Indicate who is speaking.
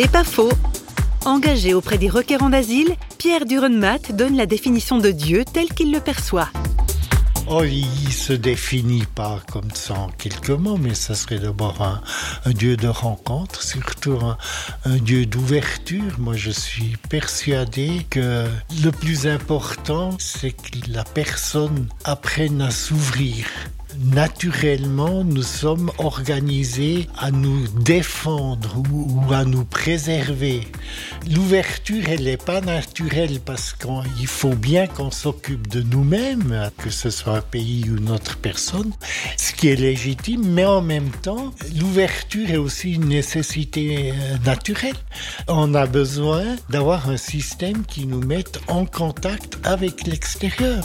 Speaker 1: C'est pas faux. Engagé auprès des requérants d'asile, Pierre Durenmatt donne la définition de Dieu tel qu'il le perçoit.
Speaker 2: Oh, il se définit pas comme ça en quelques mots, mais ça serait d'abord un, un, Dieu de rencontre, surtout un, un Dieu d'ouverture. Moi, je suis persuadé que le plus important, c'est que la personne apprenne à s'ouvrir naturellement, nous sommes organisés à nous défendre ou, à nous préserver. L'ouverture, elle n'est pas naturelle parce qu'il faut bien qu'on s'occupe de nous-mêmes, que ce soit un pays ou notre personne, ce qui est légitime, mais en même temps, l'ouverture est aussi une nécessité naturelle. On a besoin d'avoir un système qui nous mette en contact avec l'extérieur.